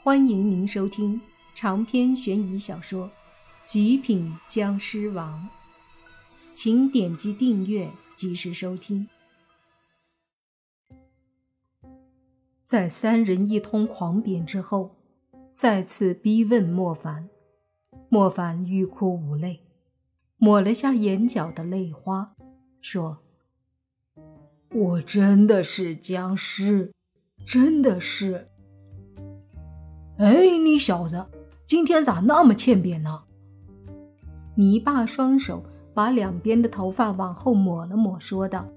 欢迎您收听长篇悬疑小说《极品僵尸王》，请点击订阅，及时收听。在三人一通狂贬之后，再次逼问莫凡，莫凡欲哭无泪，抹了下眼角的泪花，说：“我真的是僵尸，真的是。”哎，你小子，今天咋那么欠扁呢？泥巴双手把两边的头发往后抹了抹，说道。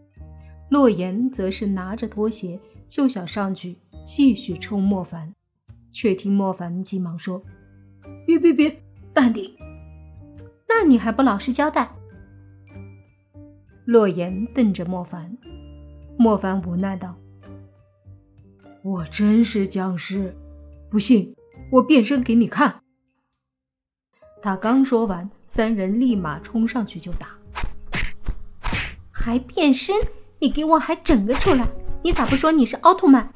洛言则是拿着拖鞋就想上去继续抽莫凡，却听莫凡急忙说：“别别别，淡定。那你还不老实交代？”洛言瞪着莫凡，莫凡无奈道：“我真是僵尸。”不信，我变身给你看。他刚说完，三人立马冲上去就打。还变身？你给我还整个出来！你咋不说你是奥特曼？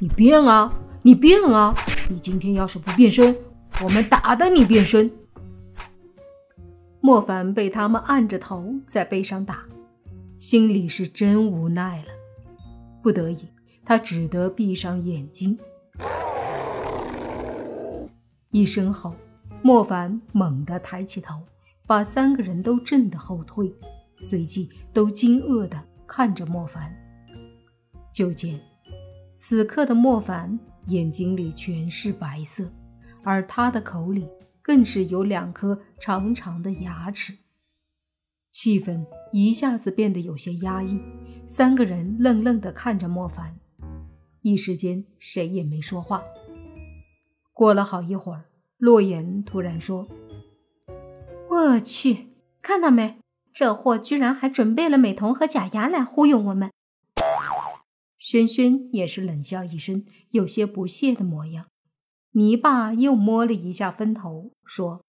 你变啊！你变啊！你今天要是不变身，我们打的你变身。莫凡被他们按着头在背上打，心里是真无奈了。不得已，他只得闭上眼睛。一声吼，莫凡猛地抬起头，把三个人都震得后退，随即都惊愕地看着莫凡。就见此刻的莫凡眼睛里全是白色，而他的口里更是有两颗长长的牙齿。气氛一下子变得有些压抑，三个人愣愣地看着莫凡，一时间谁也没说话。过了好一会儿，洛言突然说：“我去，看到没？这货居然还准备了美瞳和假牙来忽悠我们。”轩轩也是冷笑一声，有些不屑的模样。泥巴又摸了一下分头，说：“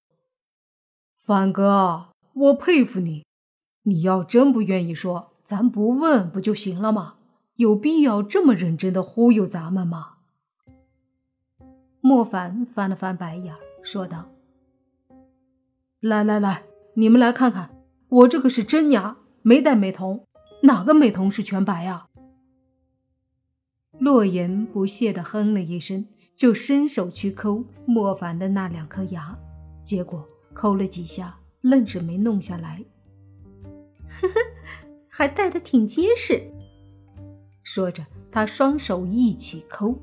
凡哥，我佩服你。你要真不愿意说，咱不问不就行了吗？有必要这么认真的忽悠咱们吗？”莫凡翻了翻白眼，说道：“来来来，你们来看看，我这个是真牙，没戴美瞳。哪个美瞳是全白啊？”洛言不屑地哼了一声，就伸手去抠莫凡的那两颗牙，结果抠了几下，愣是没弄下来。呵呵，还戴得挺结实。说着，他双手一起抠。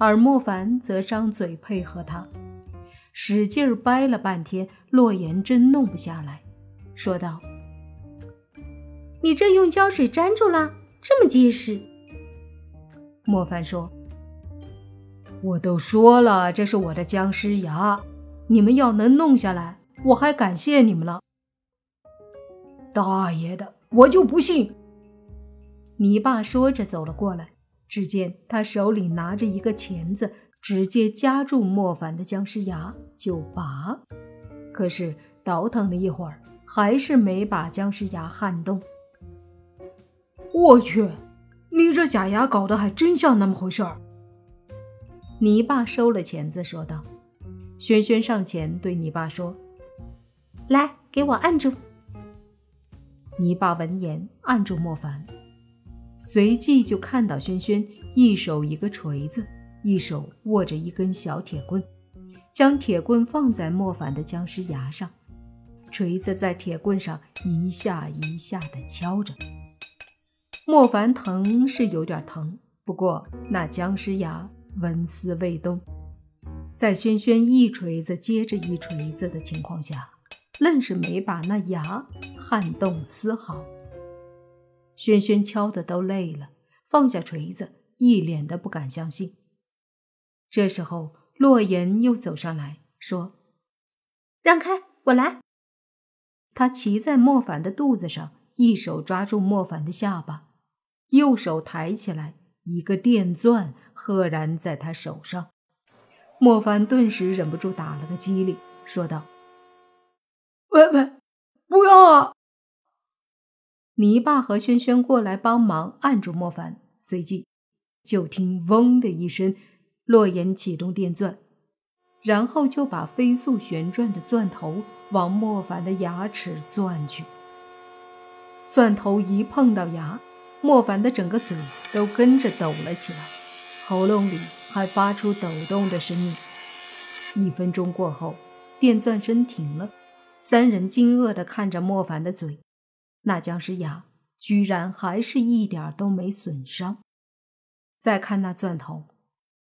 而莫凡则张嘴配合他，使劲儿掰了半天，洛言真弄不下来，说道：“你这用胶水粘住了，这么结实。”莫凡说：“我都说了，这是我的僵尸牙，你们要能弄下来，我还感谢你们了。”大爷的，我就不信！你爸说着走了过来。只见他手里拿着一个钳子，直接夹住莫凡的僵尸牙就拔，可是倒腾了一会儿，还是没把僵尸牙撼动。我去，你这假牙搞得还真像那么回事儿。你爸收了钳子，说道：“轩轩上前对你爸说：‘来，给我按住。’你爸闻言按住莫凡。”随即就看到轩轩一手一个锤子，一手握着一根小铁棍，将铁棍放在莫凡的僵尸牙上，锤子在铁棍上一下一下的敲着。莫凡疼是有点疼，不过那僵尸牙纹丝未动，在轩轩一锤子接着一锤子的情况下，愣是没把那牙撼动丝毫。轩轩敲的都累了，放下锤子，一脸的不敢相信。这时候，洛言又走上来说：“让开，我来。”他骑在莫凡的肚子上，一手抓住莫凡的下巴，右手抬起来，一个电钻赫然在他手上。莫凡顿时忍不住打了个激灵，说道：“喂喂，不要啊！”泥巴和轩轩过来帮忙按住莫凡，随即就听“嗡”的一声，洛言启动电钻，然后就把飞速旋转的钻头往莫凡的牙齿钻去。钻头一碰到牙，莫凡的整个嘴都跟着抖了起来，喉咙里还发出抖动的声音。一分钟过后，电钻声停了，三人惊愕地看着莫凡的嘴，那僵尸牙居然还是一点都没损伤。再看那钻头。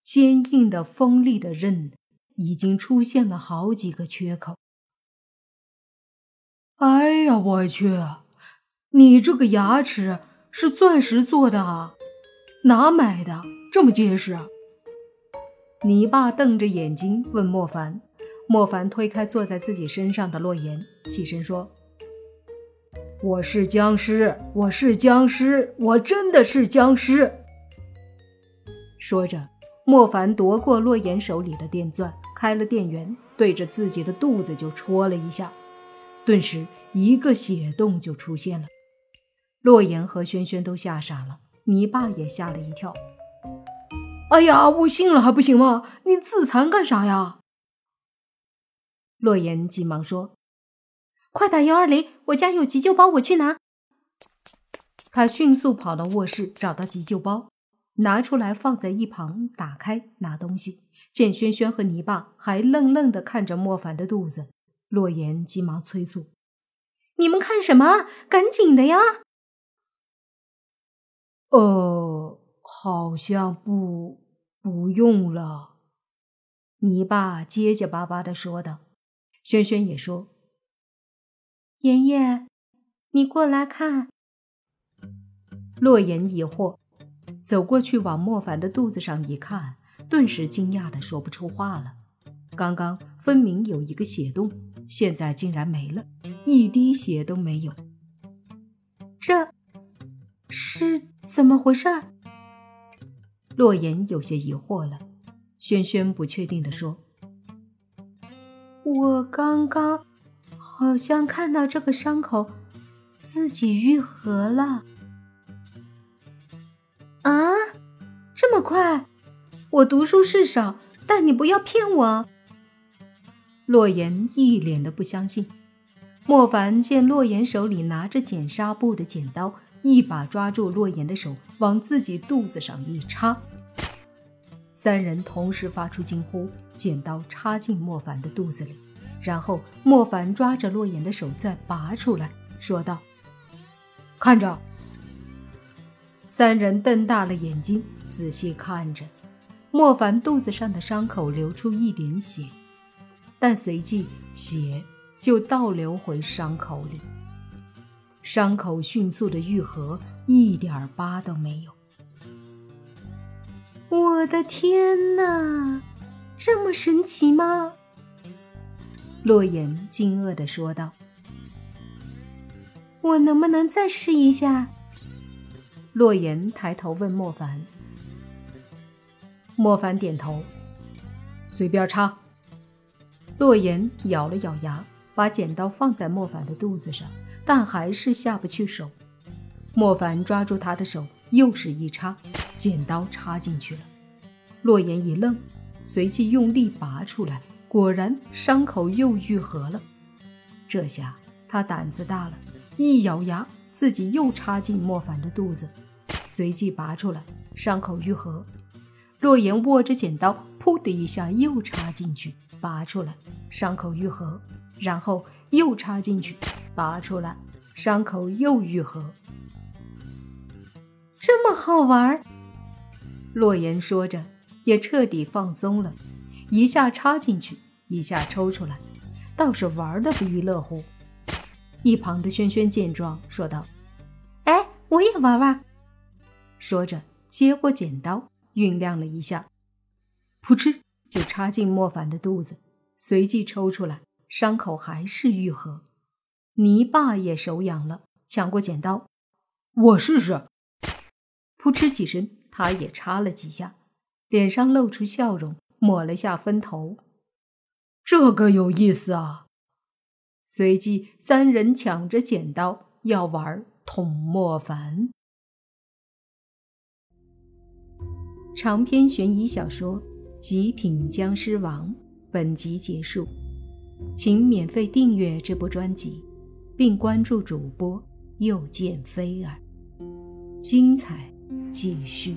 坚硬的、锋利的刃已经出现了好几个缺口。哎呀，我去！你这个牙齿是钻石做的啊？哪买的这么结实？你爸瞪着眼睛问莫凡。莫凡推开坐在自己身上的洛言，起身说：“我是僵尸，我是僵尸，我真的是僵尸。”说着。莫凡夺过洛言手里的电钻，开了电源，对着自己的肚子就戳了一下，顿时一个血洞就出现了。洛言和轩轩都吓傻了，你爸也吓了一跳。哎呀，我信了还不行吗？你自残干啥呀？洛言急忙说：“快打幺二零，我家有急救包，我去拿。”他迅速跑到卧室，找到急救包。拿出来放在一旁，打开拿东西。见轩轩和泥巴还愣愣地看着莫凡的肚子，洛言急忙催促：“你们看什么？赶紧的呀！”“呃，好像不不用了。”泥巴结结巴巴地说道。轩轩也说：“爷爷，你过来看。”洛言疑惑。走过去，往莫凡的肚子上一看，顿时惊讶的说不出话了。刚刚分明有一个血洞，现在竟然没了，一滴血都没有。这是怎么回事？洛言有些疑惑了。轩轩不确定的说：“我刚刚好像看到这个伤口自己愈合了。”啊，这么快！我读书是少，但你不要骗我。洛言一脸的不相信。莫凡见洛言手里拿着剪纱布的剪刀，一把抓住洛言的手，往自己肚子上一插。三人同时发出惊呼，剪刀插进莫凡的肚子里，然后莫凡抓着洛言的手再拔出来，说道：“看着。”三人瞪大了眼睛，仔细看着莫凡肚子上的伤口，流出一点血，但随即血就倒流回伤口里，伤口迅速的愈合，一点疤都没有。我的天哪，这么神奇吗？洛言惊愕的说道：“我能不能再试一下？”洛言抬头问莫凡，莫凡点头，随便插。洛言咬了咬牙，把剪刀放在莫凡的肚子上，但还是下不去手。莫凡抓住他的手，又是一插，剪刀插进去了。洛言一愣，随即用力拔出来，果然伤口又愈合了。这下他胆子大了，一咬牙。自己又插进莫凡的肚子，随即拔出来，伤口愈合。洛言握着剪刀，噗的一下又插进去，拔出来，伤口愈合，然后又插进去，拔出来，伤口又愈合。这么好玩？洛言说着，也彻底放松了，一下插进去，一下抽出来，倒是玩的不亦乐乎。一旁的轩轩见状，说道：“哎，我也玩玩。”说着，接过剪刀，酝酿了一下，噗嗤，就插进莫凡的肚子，随即抽出来，伤口还是愈合。泥巴也手痒了，抢过剪刀：“我试试。”噗嗤几声，他也插了几下，脸上露出笑容，抹了下分头：“这个有意思啊。”随即，三人抢着剪刀要玩捅莫凡。长篇悬疑小说《极品僵尸王本集结束，请免费订阅这部专辑，并关注主播又见菲儿，精彩继续。